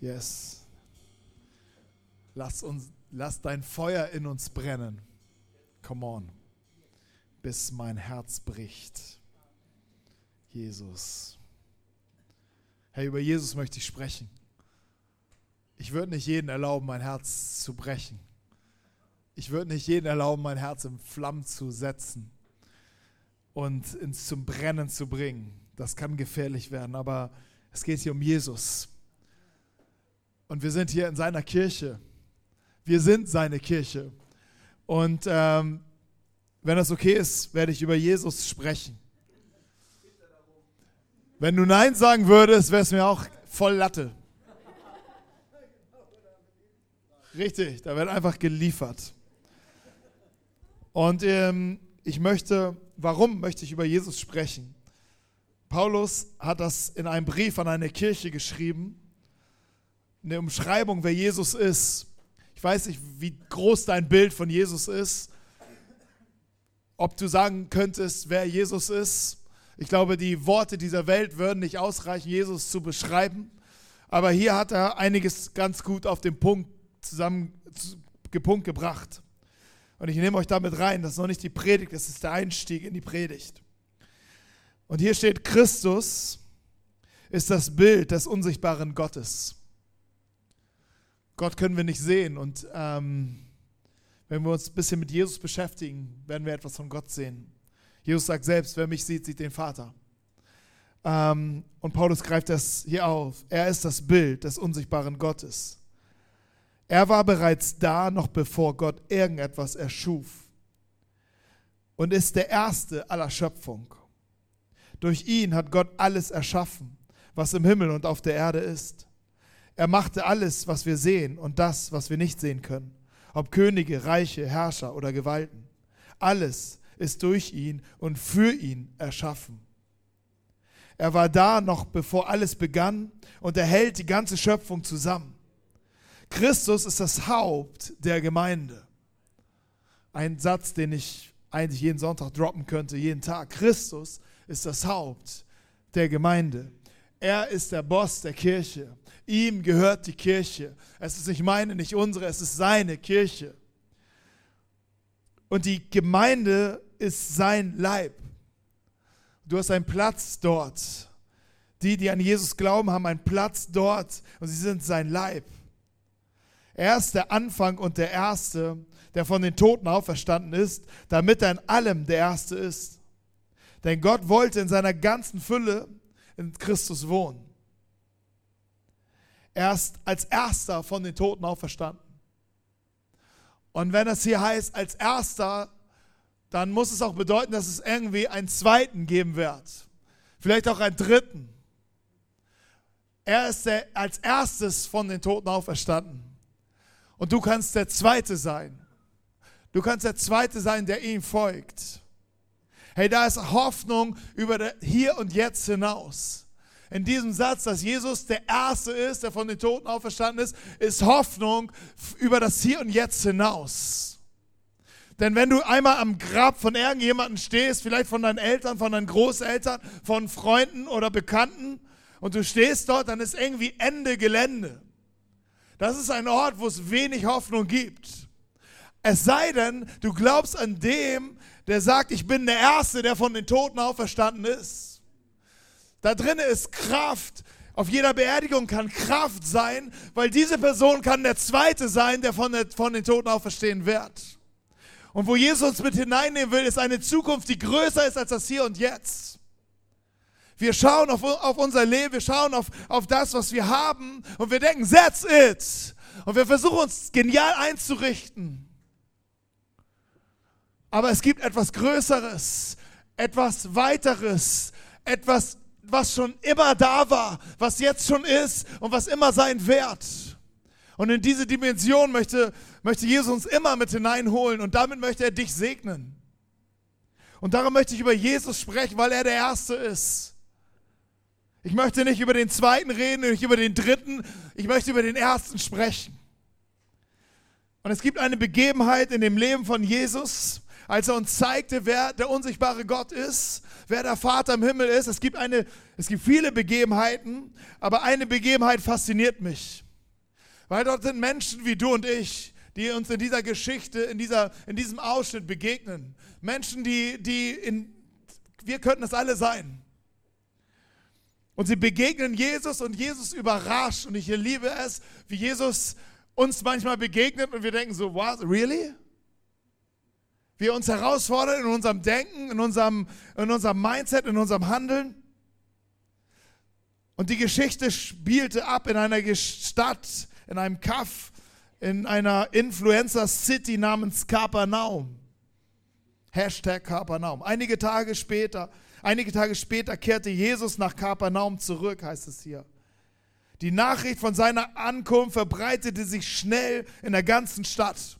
Yes. Lass, uns, lass dein Feuer in uns brennen. Come on. Bis mein Herz bricht. Jesus. Hey, über Jesus möchte ich sprechen. Ich würde nicht jeden erlauben, mein Herz zu brechen. Ich würde nicht jeden erlauben, mein Herz in Flammen zu setzen und ins zum Brennen zu bringen. Das kann gefährlich werden, aber es geht hier um Jesus. Und wir sind hier in seiner Kirche. Wir sind seine Kirche. Und ähm, wenn das okay ist, werde ich über Jesus sprechen. Wenn du Nein sagen würdest, wäre es mir auch voll Latte. Richtig, da wird einfach geliefert. Und ähm, ich möchte, warum möchte ich über Jesus sprechen? Paulus hat das in einem Brief an eine Kirche geschrieben, eine Umschreibung, wer Jesus ist. Ich weiß nicht, wie groß dein Bild von Jesus ist, ob du sagen könntest, wer Jesus ist. Ich glaube, die Worte dieser Welt würden nicht ausreichen, Jesus zu beschreiben. Aber hier hat er einiges ganz gut auf den Punkt zusammen Punkt gebracht. Und ich nehme euch damit rein, das ist noch nicht die Predigt, das ist der Einstieg in die Predigt. Und hier steht, Christus ist das Bild des unsichtbaren Gottes. Gott können wir nicht sehen und ähm, wenn wir uns ein bisschen mit Jesus beschäftigen, werden wir etwas von Gott sehen. Jesus sagt selbst, wer mich sieht, sieht den Vater. Ähm, und Paulus greift das hier auf. Er ist das Bild des unsichtbaren Gottes. Er war bereits da, noch bevor Gott irgendetwas erschuf. Und ist der Erste aller Schöpfung. Durch ihn hat Gott alles erschaffen, was im Himmel und auf der Erde ist. Er machte alles, was wir sehen und das, was wir nicht sehen können. Ob Könige, Reiche, Herrscher oder Gewalten. Alles ist durch ihn und für ihn erschaffen. Er war da noch bevor alles begann und er hält die ganze Schöpfung zusammen. Christus ist das Haupt der Gemeinde. Ein Satz, den ich eigentlich jeden Sonntag droppen könnte, jeden Tag. Christus ist das Haupt der Gemeinde. Er ist der Boss der Kirche. Ihm gehört die Kirche. Es ist nicht meine, nicht unsere, es ist seine Kirche. Und die Gemeinde ist sein Leib. Du hast einen Platz dort. Die, die an Jesus glauben, haben einen Platz dort und sie sind sein Leib. Er ist der Anfang und der Erste, der von den Toten auferstanden ist, damit er in allem der Erste ist. Denn Gott wollte in seiner ganzen Fülle in Christus wohnen. Er ist als Erster von den Toten auferstanden. Und wenn es hier heißt, als Erster, dann muss es auch bedeuten, dass es irgendwie einen Zweiten geben wird. Vielleicht auch einen Dritten. Er ist der, als erstes von den Toten auferstanden. Und du kannst der Zweite sein. Du kannst der Zweite sein, der ihm folgt. Hey, da ist Hoffnung über hier und jetzt hinaus. In diesem Satz, dass Jesus der Erste ist, der von den Toten auferstanden ist, ist Hoffnung über das Hier und Jetzt hinaus. Denn wenn du einmal am Grab von irgendjemandem stehst, vielleicht von deinen Eltern, von deinen Großeltern, von Freunden oder Bekannten, und du stehst dort, dann ist irgendwie Ende Gelände. Das ist ein Ort, wo es wenig Hoffnung gibt. Es sei denn, du glaubst an dem, der sagt, ich bin der Erste, der von den Toten auferstanden ist. Da drin ist Kraft. Auf jeder Beerdigung kann Kraft sein, weil diese Person kann der Zweite sein, der von, der, von den Toten auferstehen wird. Und wo Jesus uns mit hineinnehmen will, ist eine Zukunft, die größer ist als das Hier und Jetzt. Wir schauen auf, auf unser Leben, wir schauen auf, auf das, was wir haben und wir denken, that's it. Und wir versuchen uns genial einzurichten. Aber es gibt etwas Größeres, etwas Weiteres, etwas, was schon immer da war, was jetzt schon ist und was immer sein wird. Und in diese Dimension möchte, möchte Jesus uns immer mit hineinholen und damit möchte er dich segnen. Und darum möchte ich über Jesus sprechen, weil er der Erste ist. Ich möchte nicht über den zweiten reden, nicht über den dritten, ich möchte über den ersten sprechen. Und es gibt eine Begebenheit in dem Leben von Jesus, als er uns zeigte, wer der unsichtbare Gott ist, wer der Vater im Himmel ist. Es gibt, eine, es gibt viele Begebenheiten, aber eine Begebenheit fasziniert mich. Weil dort sind Menschen wie du und ich, die uns in dieser Geschichte, in, dieser, in diesem Ausschnitt begegnen. Menschen, die, die in, wir könnten es alle sein. Und sie begegnen Jesus und Jesus überrascht. Und ich liebe es, wie Jesus uns manchmal begegnet und wir denken so, what, really? Wie er uns herausfordert in unserem Denken, in unserem, in unserem Mindset, in unserem Handeln. Und die Geschichte spielte ab in einer Stadt, in einem Kaff, in einer Influencer-City namens Kapernaum. Hashtag Kapernaum. Einige Tage später Einige Tage später kehrte Jesus nach Kapernaum zurück, heißt es hier. Die Nachricht von seiner Ankunft verbreitete sich schnell in der ganzen Stadt.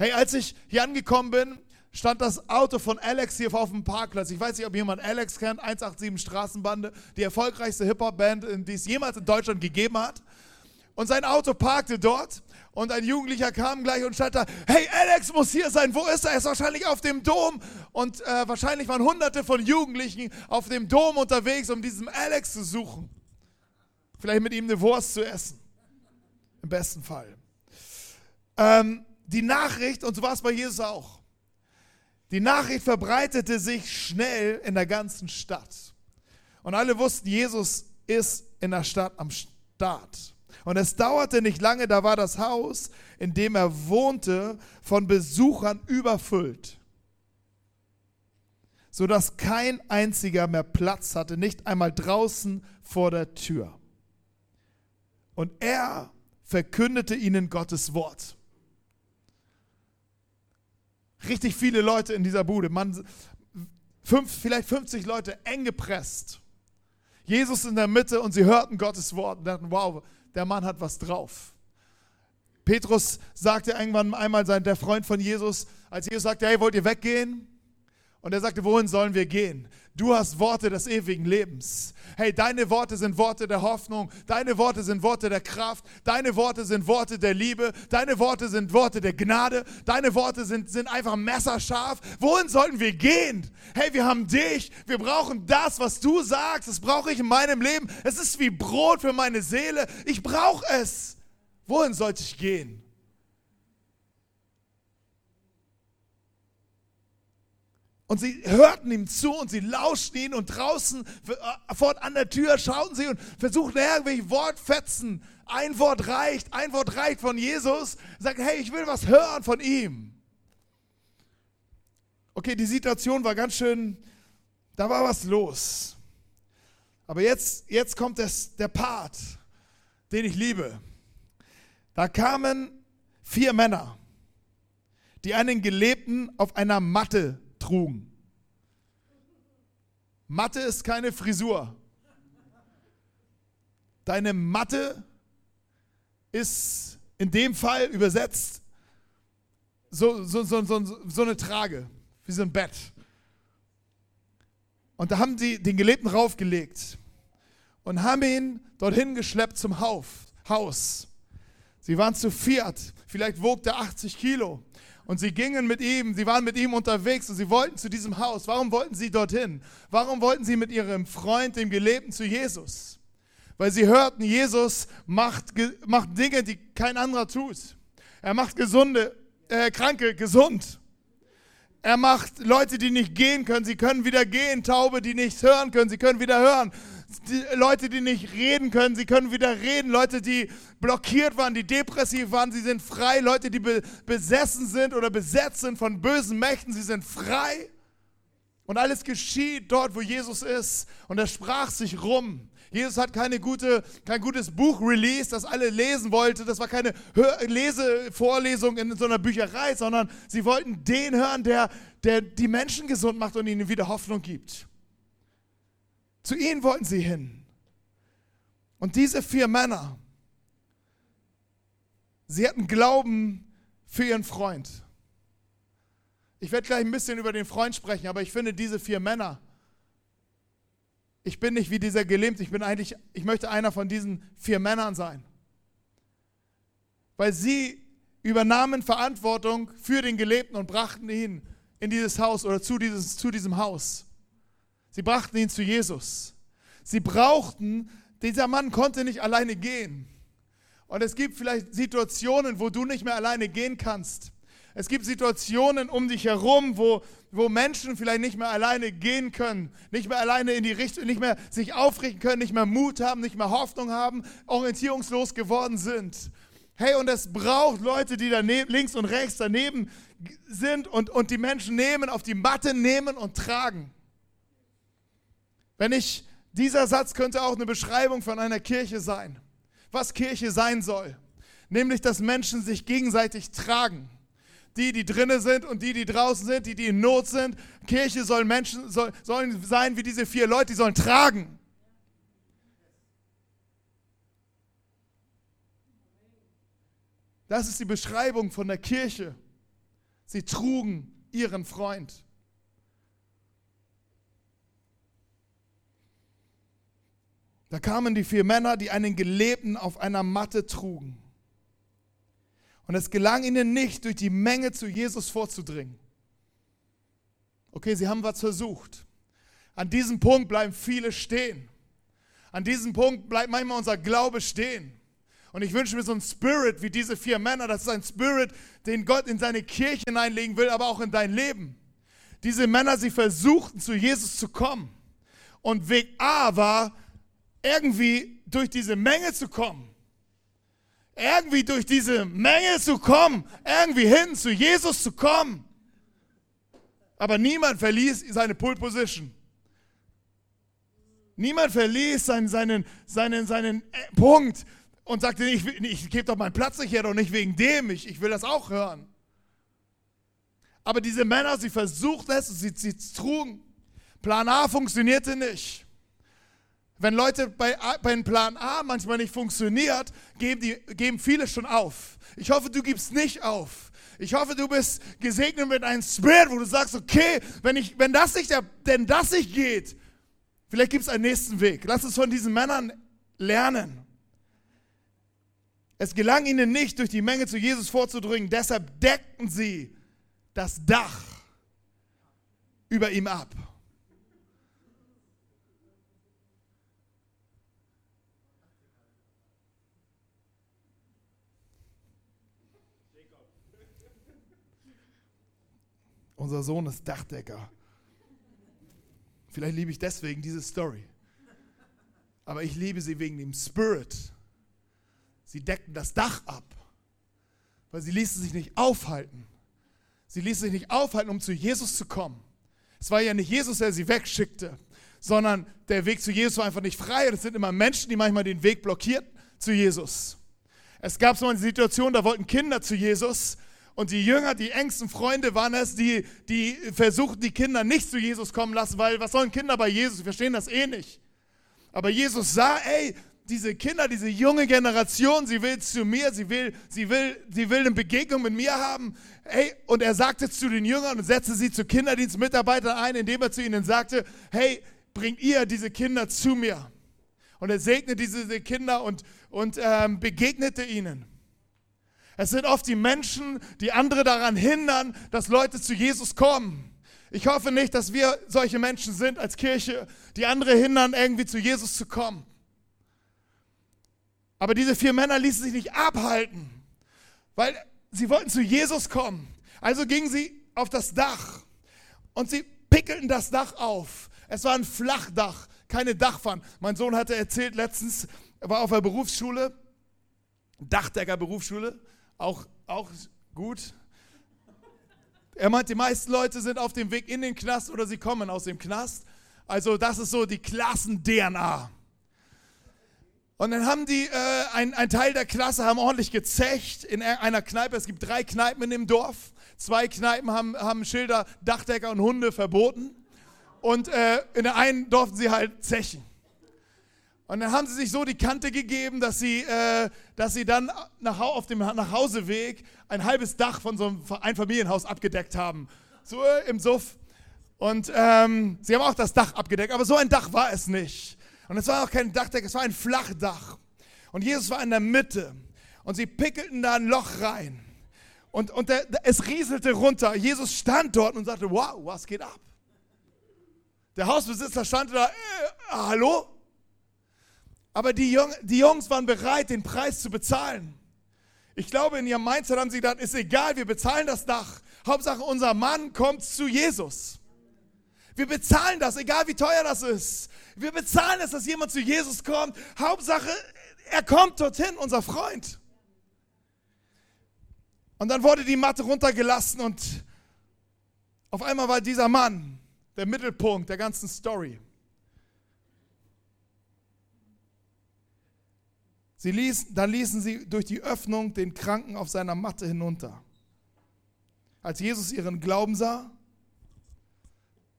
Hey, als ich hier angekommen bin, stand das Auto von Alex hier auf dem Parkplatz. Ich weiß nicht, ob jemand Alex kennt, 187 Straßenbande, die erfolgreichste Hip-Hop-Band, die es jemals in Deutschland gegeben hat. Und sein Auto parkte dort und ein Jugendlicher kam gleich und stand da, hey, Alex muss hier sein, wo ist er? Er ist wahrscheinlich auf dem Dom. Und äh, wahrscheinlich waren hunderte von Jugendlichen auf dem Dom unterwegs, um diesen Alex zu suchen. Vielleicht mit ihm eine Wurst zu essen. Im besten Fall. Ähm, die Nachricht, und so war es bei Jesus auch, die Nachricht verbreitete sich schnell in der ganzen Stadt. Und alle wussten, Jesus ist in der Stadt am Start. Und es dauerte nicht lange, da war das Haus, in dem er wohnte, von Besuchern überfüllt, sodass kein einziger mehr Platz hatte, nicht einmal draußen vor der Tür. Und er verkündete ihnen Gottes Wort. Richtig viele Leute in dieser Bude, man, fünf, vielleicht 50 Leute eng gepresst. Jesus in der Mitte und sie hörten Gottes Wort und dachten, wow, der Mann hat was drauf. Petrus sagte irgendwann einmal, sein, der Freund von Jesus, als Jesus sagte, hey, wollt ihr weggehen? Und er sagte, wohin sollen wir gehen? Du hast Worte des ewigen Lebens. Hey, deine Worte sind Worte der Hoffnung, deine Worte sind Worte der Kraft, deine Worte sind Worte der Liebe, deine Worte sind Worte der Gnade, deine Worte sind, sind einfach messerscharf. Wohin sollten wir gehen? Hey, wir haben dich, wir brauchen das, was du sagst, das brauche ich in meinem Leben. Es ist wie Brot für meine Seele, ich brauche es. Wohin sollte ich gehen? Und sie hörten ihm zu und sie lauschten ihn und draußen äh, fort an der Tür schauten sie und versuchten irgendwelche Wortfetzen. Ein Wort reicht, ein Wort reicht von Jesus. Sagen, hey, ich will was hören von ihm. Okay, die Situation war ganz schön, da war was los. Aber jetzt, jetzt kommt das, der Part, den ich liebe. Da kamen vier Männer, die einen Gelebten auf einer Matte trugen. Matte ist keine Frisur. Deine Matte ist in dem Fall übersetzt so, so, so, so, eine Trage, wie so ein Bett. Und da haben sie den Gelebten raufgelegt und haben ihn dorthin geschleppt zum Haus. Sie waren zu viert, vielleicht wog der 80 Kilo. Und sie gingen mit ihm, sie waren mit ihm unterwegs und sie wollten zu diesem Haus. Warum wollten sie dorthin? Warum wollten sie mit ihrem Freund, dem Gelebten, zu Jesus? Weil sie hörten, Jesus macht, macht Dinge, die kein anderer tut. Er macht gesunde, äh, Kranke gesund. Er macht Leute, die nicht gehen können, sie können wieder gehen. Taube, die nichts hören können, sie können wieder hören die Leute, die nicht reden können, sie können wieder reden. Leute, die blockiert waren, die depressiv waren, sie sind frei. Leute, die be besessen sind oder besetzt sind von bösen Mächten, sie sind frei. Und alles geschieht dort, wo Jesus ist. Und er sprach sich rum. Jesus hat keine gute, kein gutes Buch released, das alle lesen wollte. Das war keine Hör Lesevorlesung in so einer Bücherei, sondern sie wollten den hören, der, der die Menschen gesund macht und ihnen wieder Hoffnung gibt. Zu ihnen wollten sie hin. Und diese vier Männer, sie hatten Glauben für ihren Freund. Ich werde gleich ein bisschen über den Freund sprechen, aber ich finde diese vier Männer, ich bin nicht wie dieser Gelähmte, ich bin eigentlich, ich möchte einer von diesen vier Männern sein. Weil sie übernahmen Verantwortung für den Gelebten und brachten ihn in dieses Haus oder zu, dieses, zu diesem Haus. Sie brachten ihn zu Jesus. Sie brauchten, dieser Mann konnte nicht alleine gehen. Und es gibt vielleicht Situationen, wo du nicht mehr alleine gehen kannst. Es gibt Situationen um dich herum, wo, wo Menschen vielleicht nicht mehr alleine gehen können, nicht mehr alleine in die Richtung, nicht mehr sich aufrichten können, nicht mehr Mut haben, nicht mehr Hoffnung haben, orientierungslos geworden sind. Hey, und es braucht Leute, die da links und rechts daneben sind und, und die Menschen nehmen, auf die Matte nehmen und tragen. Wenn ich, dieser Satz könnte auch eine Beschreibung von einer Kirche sein, was Kirche sein soll. Nämlich, dass Menschen sich gegenseitig tragen die, die drinnen sind und die, die draußen sind, die, die in Not sind. Kirche soll Menschen, soll, sollen sein wie diese vier Leute, die sollen tragen. Das ist die Beschreibung von der Kirche. Sie trugen ihren Freund. Da kamen die vier Männer, die einen Gelebten auf einer Matte trugen. Und es gelang ihnen nicht, durch die Menge zu Jesus vorzudringen. Okay, sie haben was versucht. An diesem Punkt bleiben viele stehen. An diesem Punkt bleibt manchmal unser Glaube stehen. Und ich wünsche mir so einen Spirit wie diese vier Männer. Das ist ein Spirit, den Gott in seine Kirche hineinlegen will, aber auch in dein Leben. Diese Männer, sie versuchten zu Jesus zu kommen. Und Weg A war, irgendwie durch diese Menge zu kommen irgendwie durch diese Menge zu kommen, irgendwie hin zu Jesus zu kommen. Aber niemand verließ seine Pull Position. Niemand verließ seinen, seinen, seinen, seinen äh, Punkt und sagte, ich, ich gebe doch meinen Platz nicht her, doch nicht wegen dem, ich, ich will das auch hören. Aber diese Männer, sie versuchten es, sie, sie trugen. Plan A funktionierte nicht. Wenn Leute bei, bei Plan A manchmal nicht funktioniert, geben, die, geben viele schon auf. Ich hoffe, du gibst nicht auf. Ich hoffe, du bist gesegnet mit einem Spirit, wo du sagst, okay, wenn, ich, wenn das nicht, denn das nicht geht, vielleicht gibt es einen nächsten Weg. Lass uns von diesen Männern lernen. Es gelang ihnen nicht, durch die Menge zu Jesus vorzudringen, deshalb deckten sie das Dach über ihm ab. Unser Sohn ist Dachdecker. Vielleicht liebe ich deswegen diese Story. Aber ich liebe sie wegen dem Spirit. Sie deckten das Dach ab, weil sie ließen sich nicht aufhalten. Sie ließen sich nicht aufhalten, um zu Jesus zu kommen. Es war ja nicht Jesus, der sie wegschickte, sondern der Weg zu Jesus war einfach nicht frei. Das sind immer Menschen, die manchmal den Weg blockierten zu Jesus. Es gab so eine Situation, da wollten Kinder zu Jesus und die Jünger, die engsten Freunde waren es, die, die versuchten, die Kinder nicht zu Jesus kommen lassen, weil was sollen Kinder bei Jesus? Sie verstehen das eh nicht. Aber Jesus sah, ey, diese Kinder, diese junge Generation, sie will zu mir, sie will, sie will, sie will eine Begegnung mit mir haben. Hey, und er sagte zu den Jüngern und setzte sie zu Kinderdienstmitarbeitern ein, indem er zu ihnen sagte, hey, bringt ihr diese Kinder zu mir. Und er segnete diese Kinder und, und ähm, begegnete ihnen. Es sind oft die Menschen, die andere daran hindern, dass Leute zu Jesus kommen. Ich hoffe nicht, dass wir solche Menschen sind als Kirche, die andere hindern, irgendwie zu Jesus zu kommen. Aber diese vier Männer ließen sich nicht abhalten, weil sie wollten zu Jesus kommen. Also gingen sie auf das Dach und sie pickelten das Dach auf. Es war ein Flachdach, keine Dachpfanne. Mein Sohn hatte erzählt letztens, er war auf der Berufsschule, Dachdecker Berufsschule, auch, auch gut. Er meint, die meisten Leute sind auf dem Weg in den Knast oder sie kommen aus dem Knast. Also das ist so die Klassen-DNA. Und dann haben die, äh, ein, ein Teil der Klasse haben ordentlich gezecht in einer Kneipe. Es gibt drei Kneipen dem Dorf. Zwei Kneipen haben, haben Schilder, Dachdecker und Hunde verboten. Und äh, in der einen durften sie halt zechen. Und dann haben sie sich so die Kante gegeben, dass sie, äh, dass sie dann nach, auf dem Nachhauseweg ein halbes Dach von so einem Einfamilienhaus abgedeckt haben. So äh, im Suff. Und ähm, sie haben auch das Dach abgedeckt, aber so ein Dach war es nicht. Und es war auch kein Dachdeck, es war ein Flachdach. Und Jesus war in der Mitte. Und sie pickelten da ein Loch rein. Und, und der, es rieselte runter. Jesus stand dort und sagte, wow, was geht ab? Der Hausbesitzer stand da, äh, hallo? Aber die, Jung, die Jungs waren bereit, den Preis zu bezahlen. Ich glaube, in ihrem Mindset haben sie gedacht, ist egal, wir bezahlen das Dach. Hauptsache, unser Mann kommt zu Jesus. Wir bezahlen das, egal wie teuer das ist. Wir bezahlen es, dass jemand zu Jesus kommt. Hauptsache, er kommt dorthin, unser Freund. Und dann wurde die Matte runtergelassen und auf einmal war dieser Mann der Mittelpunkt der ganzen Story. Sie ließ, dann ließen sie durch die Öffnung den Kranken auf seiner Matte hinunter. Als Jesus ihren Glauben sah,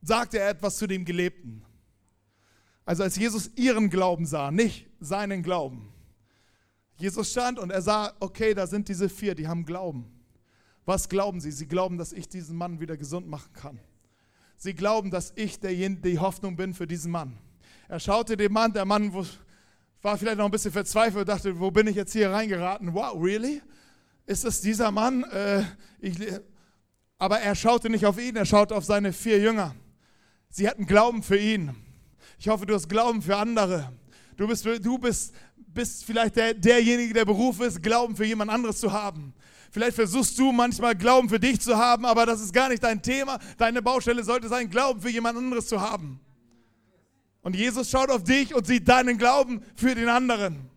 sagte er etwas zu dem Gelebten. Also als Jesus ihren Glauben sah, nicht seinen Glauben. Jesus stand und er sah, okay, da sind diese vier, die haben Glauben. Was glauben sie? Sie glauben, dass ich diesen Mann wieder gesund machen kann. Sie glauben, dass ich derjenige, die Hoffnung bin für diesen Mann. Er schaute den Mann, der Mann war vielleicht noch ein bisschen verzweifelt dachte, wo bin ich jetzt hier reingeraten? Wow, really? Ist das dieser Mann? Äh, ich, aber er schaute nicht auf ihn, er schaute auf seine vier Jünger. Sie hatten Glauben für ihn. Ich hoffe, du hast Glauben für andere. Du bist, du bist, bist vielleicht der, derjenige, der Beruf ist, Glauben für jemand anderes zu haben. Vielleicht versuchst du manchmal Glauben für dich zu haben, aber das ist gar nicht dein Thema. Deine Baustelle sollte sein, Glauben für jemand anderes zu haben. Und Jesus schaut auf dich und sieht deinen Glauben für den anderen.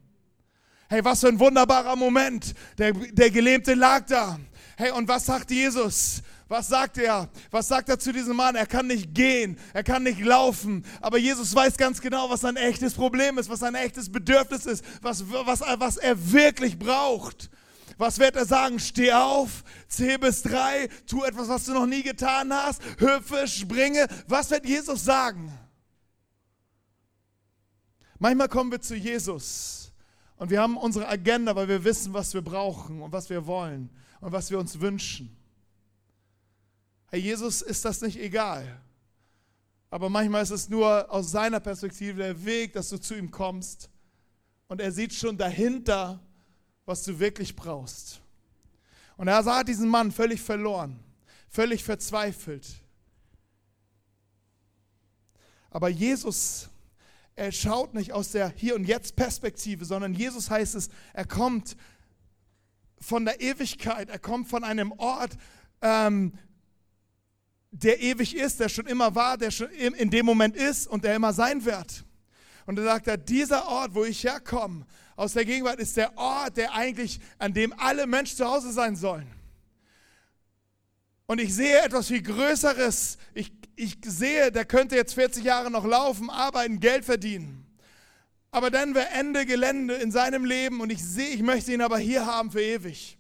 Hey, was für ein wunderbarer Moment. Der, der Gelähmte lag da. Hey, und was sagt Jesus? Was sagt er? Was sagt er zu diesem Mann? Er kann nicht gehen, er kann nicht laufen. Aber Jesus weiß ganz genau, was sein echtes Problem ist, was sein echtes Bedürfnis ist, was, was, was er wirklich braucht. Was wird er sagen? Steh auf, zähl bis drei, tu etwas, was du noch nie getan hast, hüpfe, springe. Was wird Jesus sagen? Manchmal kommen wir zu Jesus und wir haben unsere Agenda, weil wir wissen, was wir brauchen und was wir wollen und was wir uns wünschen. Hey, Jesus ist das nicht egal. Aber manchmal ist es nur aus seiner Perspektive der Weg, dass du zu ihm kommst. Und er sieht schon dahinter, was du wirklich brauchst. Und er sah diesen Mann völlig verloren, völlig verzweifelt. Aber Jesus er schaut nicht aus der Hier- und Jetzt-Perspektive, sondern Jesus heißt es, er kommt von der Ewigkeit, er kommt von einem Ort, ähm, der ewig ist, der schon immer war, der schon in dem Moment ist und der immer sein wird. Und er sagt, dieser Ort, wo ich herkomme, aus der Gegenwart, ist der Ort, der eigentlich, an dem alle Menschen zu Hause sein sollen. Und ich sehe etwas viel Größeres. Ich ich sehe, der könnte jetzt 40 Jahre noch laufen, arbeiten, Geld verdienen. Aber dann wäre Ende Gelände in seinem Leben und ich sehe, ich möchte ihn aber hier haben für ewig.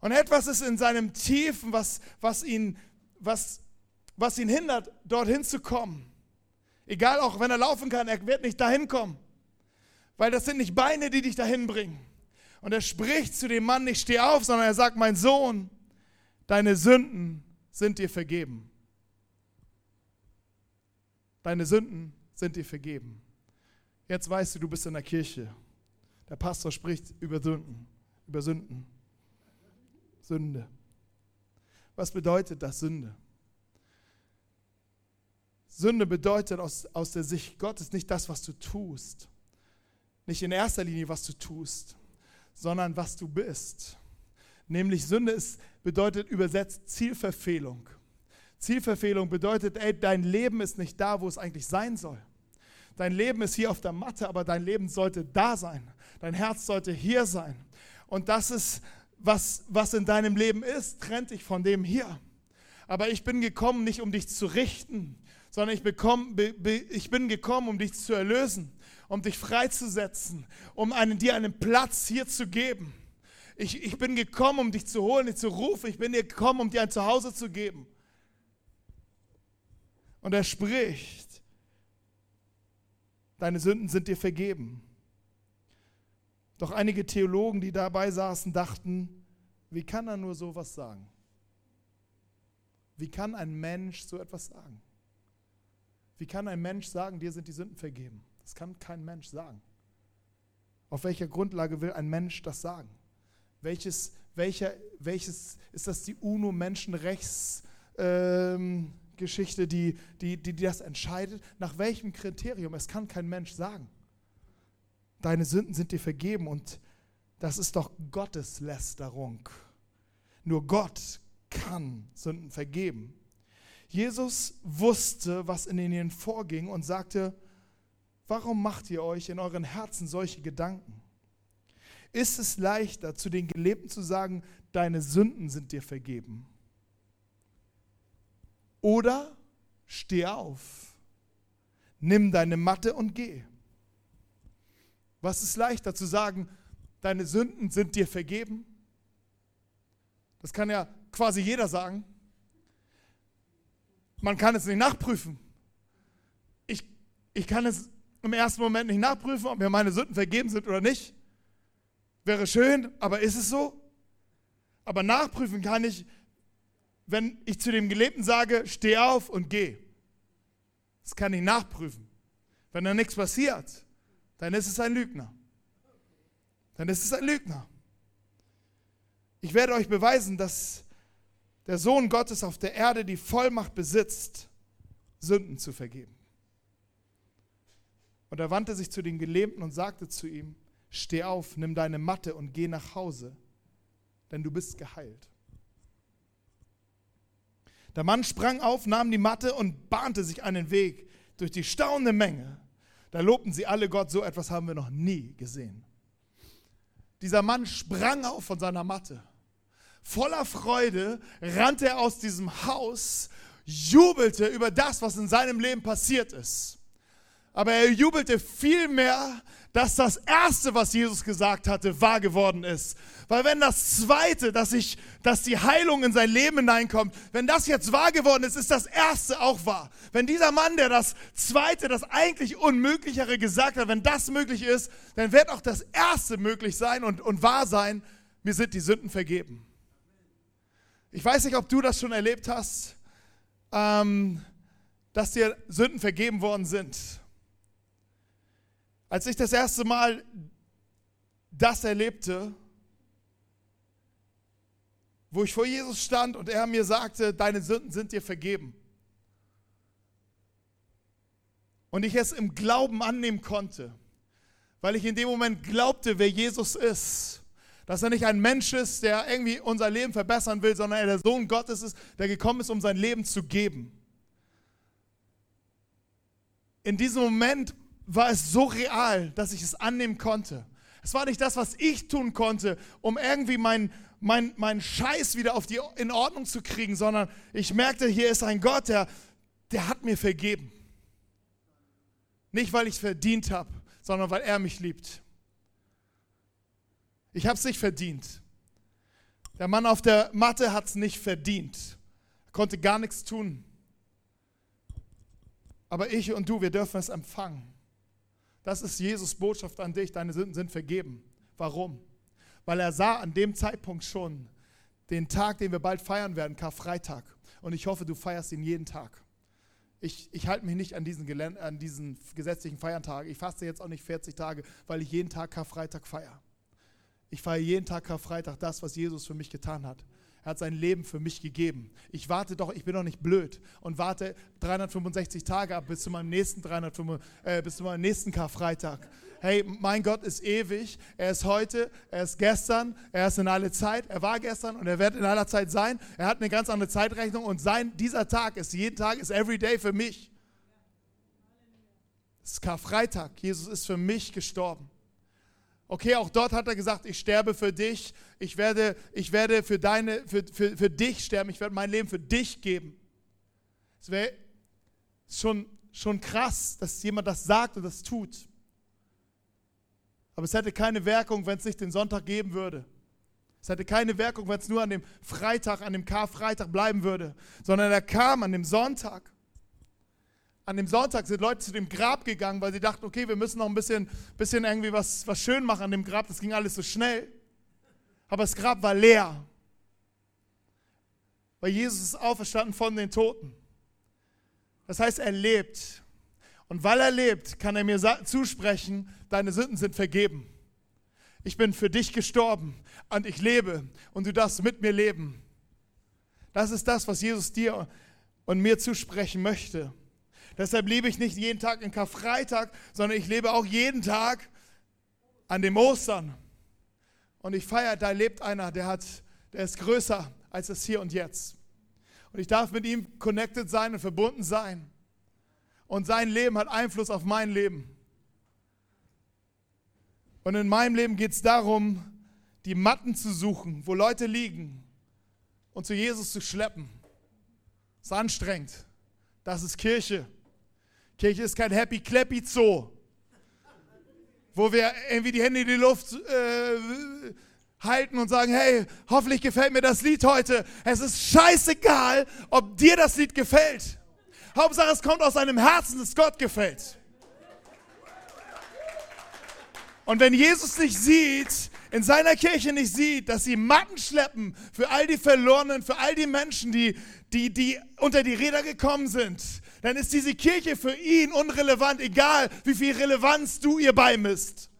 Und etwas ist in seinem Tiefen, was, was, ihn, was, was ihn hindert, dorthin zu kommen. Egal, auch wenn er laufen kann, er wird nicht dahin kommen. Weil das sind nicht Beine, die dich dahin bringen. Und er spricht zu dem Mann nicht, steh auf, sondern er sagt, mein Sohn, deine Sünden sind dir vergeben. Deine Sünden sind dir vergeben. Jetzt weißt du, du bist in der Kirche. Der Pastor spricht über Sünden, über Sünden. Sünde. Was bedeutet das Sünde? Sünde bedeutet aus, aus der Sicht Gottes nicht das, was du tust. Nicht in erster Linie, was du tust, sondern was du bist. Nämlich Sünde ist, bedeutet übersetzt Zielverfehlung. Zielverfehlung bedeutet, ey, dein Leben ist nicht da, wo es eigentlich sein soll. Dein Leben ist hier auf der Matte, aber dein Leben sollte da sein. Dein Herz sollte hier sein. Und das ist, was, was in deinem Leben ist, trennt dich von dem hier. Aber ich bin gekommen, nicht um dich zu richten, sondern ich, bekomm, be, be, ich bin gekommen, um dich zu erlösen, um dich freizusetzen, um einen, dir einen Platz hier zu geben. Ich, ich bin gekommen, um dich zu holen, dich zu rufen. Ich bin gekommen, um dir ein Zuhause zu geben. Und er spricht, deine Sünden sind dir vergeben. Doch einige Theologen, die dabei saßen, dachten, wie kann er nur sowas sagen? Wie kann ein Mensch so etwas sagen? Wie kann ein Mensch sagen, dir sind die Sünden vergeben? Das kann kein Mensch sagen. Auf welcher Grundlage will ein Mensch das sagen? Welches, welcher, welches ist das die UNO-Menschenrechts? Ähm, Geschichte, die, die, die, die das entscheidet. Nach welchem Kriterium? Es kann kein Mensch sagen. deine Sünden sind dir vergeben und das ist doch Gottes Lästerung. Nur Gott kann Sünden vergeben. Jesus wusste, was in ihnen vorging und sagte, warum macht ihr euch in euren Herzen solche Gedanken? Ist es leichter, zu den Gelebten zu sagen, deine Sünden sind dir vergeben? Oder steh auf, nimm deine Matte und geh. Was ist leichter zu sagen, deine Sünden sind dir vergeben? Das kann ja quasi jeder sagen. Man kann es nicht nachprüfen. Ich, ich kann es im ersten Moment nicht nachprüfen, ob mir meine Sünden vergeben sind oder nicht. Wäre schön, aber ist es so? Aber nachprüfen kann ich, wenn ich zu dem Gelebten sage, steh auf und geh. Das kann ich nachprüfen. Wenn da nichts passiert, dann ist es ein Lügner. Dann ist es ein Lügner. Ich werde euch beweisen, dass der Sohn Gottes auf der Erde die Vollmacht besitzt, Sünden zu vergeben. Und er wandte sich zu den Gelähmten und sagte zu ihm, steh auf, nimm deine Matte und geh nach Hause, denn du bist geheilt. Der Mann sprang auf, nahm die Matte und bahnte sich einen Weg durch die staunende Menge. Da lobten sie alle Gott, so etwas haben wir noch nie gesehen. Dieser Mann sprang auf von seiner Matte. Voller Freude rannte er aus diesem Haus, jubelte über das, was in seinem Leben passiert ist. Aber er jubelte vielmehr, dass das Erste, was Jesus gesagt hatte, wahr geworden ist. Weil wenn das Zweite, dass, ich, dass die Heilung in sein Leben hineinkommt, wenn das jetzt wahr geworden ist, ist das Erste auch wahr. Wenn dieser Mann, der das Zweite, das eigentlich Unmöglichere gesagt hat, wenn das möglich ist, dann wird auch das Erste möglich sein und, und wahr sein, mir sind die Sünden vergeben. Ich weiß nicht, ob du das schon erlebt hast, ähm, dass dir Sünden vergeben worden sind. Als ich das erste Mal das erlebte, wo ich vor Jesus stand und er mir sagte, deine Sünden sind dir vergeben. Und ich es im Glauben annehmen konnte, weil ich in dem Moment glaubte, wer Jesus ist. Dass er nicht ein Mensch ist, der irgendwie unser Leben verbessern will, sondern er der Sohn Gottes ist, der gekommen ist, um sein Leben zu geben. In diesem Moment war es so real, dass ich es annehmen konnte. Es war nicht das, was ich tun konnte, um irgendwie meinen mein, mein Scheiß wieder auf die, in Ordnung zu kriegen, sondern ich merkte, hier ist ein Gott, der, der hat mir vergeben. Nicht, weil ich es verdient habe, sondern weil er mich liebt. Ich habe es nicht verdient. Der Mann auf der Matte hat es nicht verdient. Er konnte gar nichts tun. Aber ich und du, wir dürfen es empfangen. Das ist Jesus Botschaft an dich, deine Sünden sind vergeben. Warum? Weil er sah an dem Zeitpunkt schon den Tag, den wir bald feiern werden, Karfreitag. Und ich hoffe, du feierst ihn jeden Tag. Ich, ich halte mich nicht an diesen, an diesen gesetzlichen Feiertagen. Ich faste jetzt auch nicht 40 Tage, weil ich jeden Tag Karfreitag feiere. Ich feiere jeden Tag Karfreitag das, was Jesus für mich getan hat. Er hat sein Leben für mich gegeben. Ich warte doch, ich bin doch nicht blöd und warte 365 Tage ab bis zu meinem nächsten, 305, äh, bis zu meinem nächsten Karfreitag. Hey, mein Gott ist ewig. Er ist heute, er ist gestern, er ist in alle Zeit. Er war gestern und er wird in aller Zeit sein. Er hat eine ganz andere Zeitrechnung und sein, dieser Tag ist jeden Tag, ist every day für mich. Es ist Karfreitag. Jesus ist für mich gestorben. Okay, auch dort hat er gesagt, ich sterbe für dich, ich werde, ich werde für, deine, für, für, für dich sterben, ich werde mein Leben für dich geben. Es wäre schon, schon krass, dass jemand das sagt und das tut. Aber es hätte keine Wirkung, wenn es nicht den Sonntag geben würde. Es hätte keine Wirkung, wenn es nur an dem Freitag, an dem Karfreitag bleiben würde, sondern er kam an dem Sonntag an dem Sonntag sind Leute zu dem Grab gegangen, weil sie dachten, okay, wir müssen noch ein bisschen, bisschen irgendwie was, was schön machen an dem Grab. Das ging alles so schnell. Aber das Grab war leer. Weil Jesus ist auferstanden von den Toten. Das heißt, er lebt. Und weil er lebt, kann er mir zusprechen, deine Sünden sind vergeben. Ich bin für dich gestorben und ich lebe und du darfst mit mir leben. Das ist das, was Jesus dir und mir zusprechen möchte. Deshalb lebe ich nicht jeden Tag in Karfreitag, sondern ich lebe auch jeden Tag an dem Ostern. Und ich feiere, da lebt einer, der, hat, der ist größer als das Hier und Jetzt. Und ich darf mit ihm connected sein und verbunden sein. Und sein Leben hat Einfluss auf mein Leben. Und in meinem Leben geht es darum, die Matten zu suchen, wo Leute liegen und zu Jesus zu schleppen. Das ist anstrengend. Das ist Kirche. Kirche ist kein Happy Clappy Zoo, wo wir irgendwie die Hände in die Luft äh, halten und sagen, hey, hoffentlich gefällt mir das Lied heute. Es ist scheißegal, ob dir das Lied gefällt. Hauptsache, es kommt aus einem Herzen, das Gott gefällt. Und wenn Jesus nicht sieht, in seiner Kirche nicht sieht, dass sie Matten schleppen für all die Verlorenen, für all die Menschen, die, die, die unter die Räder gekommen sind, dann ist diese Kirche für ihn unrelevant, egal wie viel Relevanz du ihr beimisst.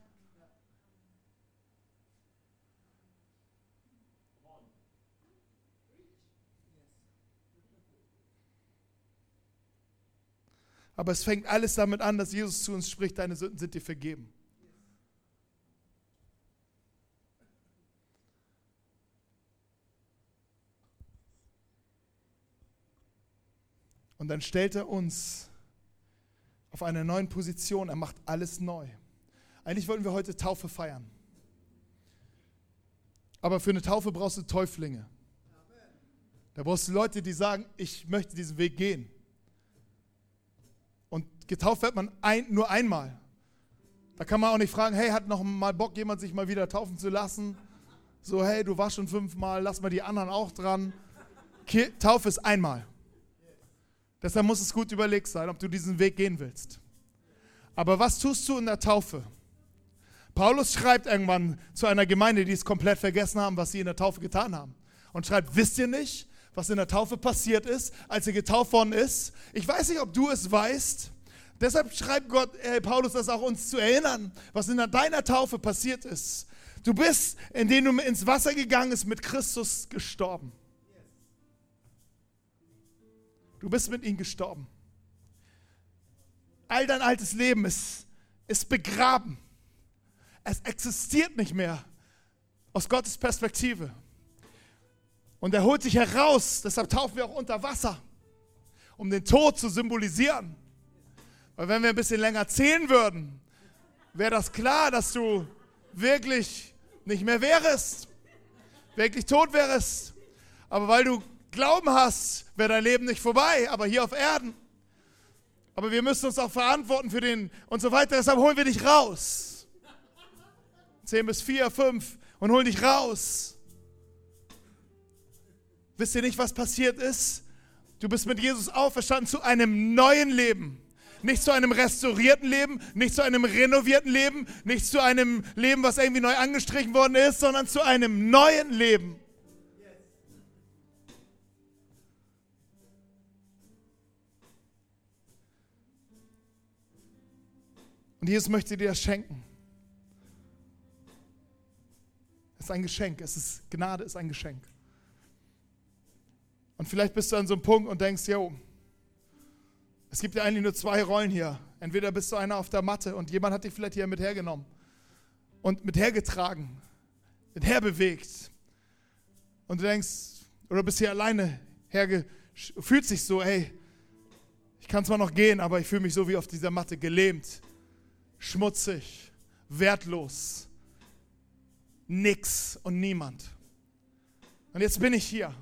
Aber es fängt alles damit an, dass Jesus zu uns spricht, deine Sünden sind dir vergeben. Und dann stellt er uns auf einer neuen Position. Er macht alles neu. Eigentlich wollten wir heute Taufe feiern. Aber für eine Taufe brauchst du Täuflinge. Da brauchst du Leute, die sagen, ich möchte diesen Weg gehen. Und getauft wird man ein, nur einmal. Da kann man auch nicht fragen, hey, hat noch mal Bock, jemand sich mal wieder taufen zu lassen? So, hey, du warst schon fünfmal, lass mal die anderen auch dran. Taufe ist einmal. Deshalb muss es gut überlegt sein, ob du diesen Weg gehen willst. Aber was tust du in der Taufe? Paulus schreibt irgendwann zu einer Gemeinde, die es komplett vergessen haben, was sie in der Taufe getan haben. Und schreibt, wisst ihr nicht, was in der Taufe passiert ist, als er getauft worden ist? Ich weiß nicht, ob du es weißt. Deshalb schreibt Gott, äh, Paulus das auch uns zu erinnern, was in deiner Taufe passiert ist. Du bist, indem du ins Wasser gegangen bist, mit Christus gestorben. Du bist mit ihm gestorben. All dein altes Leben ist, ist begraben. Es existiert nicht mehr aus Gottes Perspektive. Und er holt sich heraus, deshalb taufen wir auch unter Wasser, um den Tod zu symbolisieren. Weil wenn wir ein bisschen länger zählen würden, wäre das klar, dass du wirklich nicht mehr wärest, wirklich tot wärest. Aber weil du Glauben hast, wäre dein Leben nicht vorbei, aber hier auf Erden. Aber wir müssen uns auch verantworten für den und so weiter. Deshalb holen wir dich raus. Zehn bis vier, fünf und holen dich raus. Wisst ihr nicht, was passiert ist? Du bist mit Jesus auferstanden zu einem neuen Leben. Nicht zu einem restaurierten Leben, nicht zu einem renovierten Leben, nicht zu einem Leben, was irgendwie neu angestrichen worden ist, sondern zu einem neuen Leben. Und Jesus möchte dir das schenken. Es ist ein Geschenk. Es ist Gnade ist ein Geschenk. Und vielleicht bist du an so einem Punkt und denkst, yo, es gibt ja eigentlich nur zwei Rollen hier. Entweder bist du einer auf der Matte und jemand hat dich vielleicht hier mit hergenommen und mit hergetragen, mit herbewegt. Und du denkst, oder bist hier alleine herge, fühlt sich so, ey, ich kann zwar noch gehen, aber ich fühle mich so wie auf dieser Matte gelähmt schmutzig, wertlos, nix und niemand. Und jetzt bin ich hier.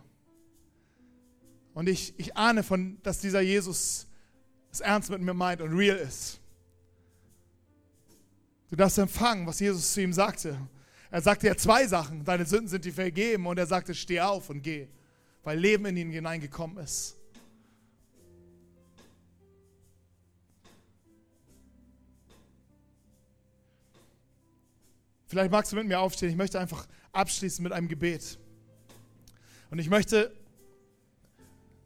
Und ich, ich ahne von, dass dieser Jesus es ernst mit mir meint und real ist. Du darfst empfangen, was Jesus zu ihm sagte. Er sagte ja zwei Sachen. Deine Sünden sind dir vergeben. Und er sagte, steh auf und geh, weil Leben in ihn hineingekommen ist. Vielleicht magst du mit mir aufstehen. Ich möchte einfach abschließen mit einem Gebet. Und ich möchte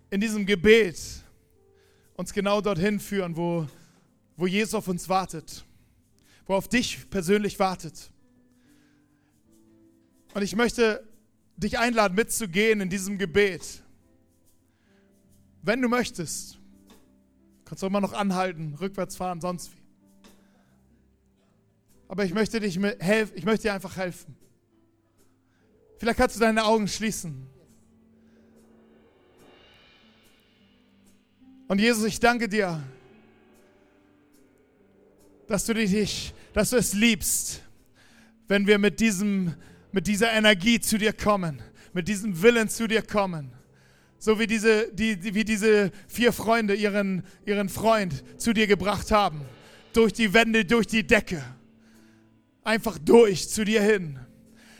in diesem Gebet uns genau dorthin führen, wo, wo Jesus auf uns wartet, wo auf dich persönlich wartet. Und ich möchte dich einladen, mitzugehen in diesem Gebet. Wenn du möchtest, kannst du immer noch anhalten, rückwärts fahren, sonst wie. Aber ich möchte, dich helfen, ich möchte dir einfach helfen. Vielleicht kannst du deine Augen schließen. Und Jesus, ich danke dir, dass du dich, dass du es liebst, wenn wir mit diesem, mit dieser Energie zu dir kommen, mit diesem Willen zu dir kommen. So wie diese, die, wie diese vier Freunde ihren, ihren Freund zu dir gebracht haben. Durch die Wände, durch die Decke. Einfach durch zu dir hin.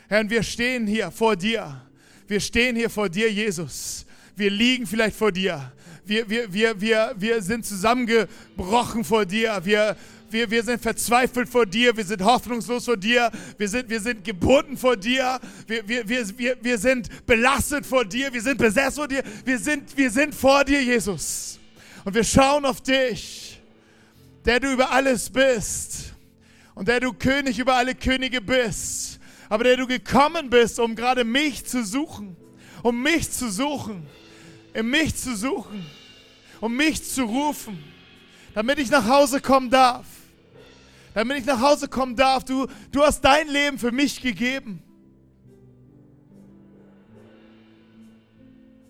Herr, wir stehen hier vor dir. Wir stehen hier vor dir, Jesus. Wir liegen vielleicht vor dir. Wir, wir, wir, wir, wir sind zusammengebrochen vor dir. Wir, wir, wir sind verzweifelt vor dir, wir sind hoffnungslos vor dir, wir sind, wir sind gebunden vor dir, wir, wir, wir, wir, wir sind belastet vor dir, wir sind besessen vor dir, wir sind, wir sind vor dir, Jesus. Und wir schauen auf dich, der du über alles bist und der du König über alle Könige bist, aber der du gekommen bist, um gerade mich zu suchen, um mich zu suchen, um mich zu suchen, um mich zu rufen, damit ich nach Hause kommen darf damit ich nach Hause kommen darf. Du, du hast dein Leben für mich gegeben.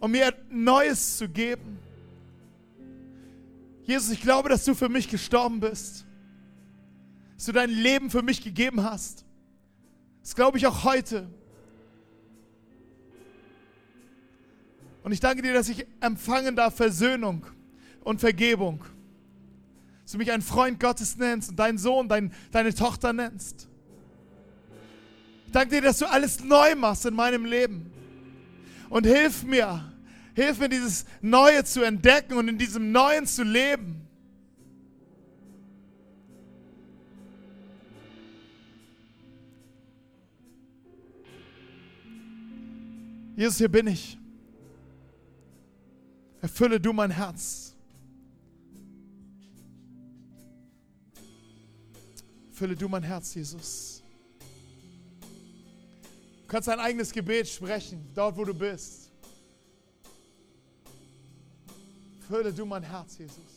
Um mir Neues zu geben. Jesus, ich glaube, dass du für mich gestorben bist. Dass du dein Leben für mich gegeben hast. Das glaube ich auch heute. Und ich danke dir, dass ich empfangen darf Versöhnung und Vergebung dass du mich ein Freund Gottes nennst und deinen Sohn, dein, deine Tochter nennst. Ich danke dir, dass du alles neu machst in meinem Leben. Und hilf mir, hilf mir, dieses Neue zu entdecken und in diesem Neuen zu leben. Jesus, hier bin ich. Erfülle du mein Herz. Fülle du mein Herz, Jesus. Du kannst dein eigenes Gebet sprechen, dort wo du bist. Fülle du mein Herz, Jesus.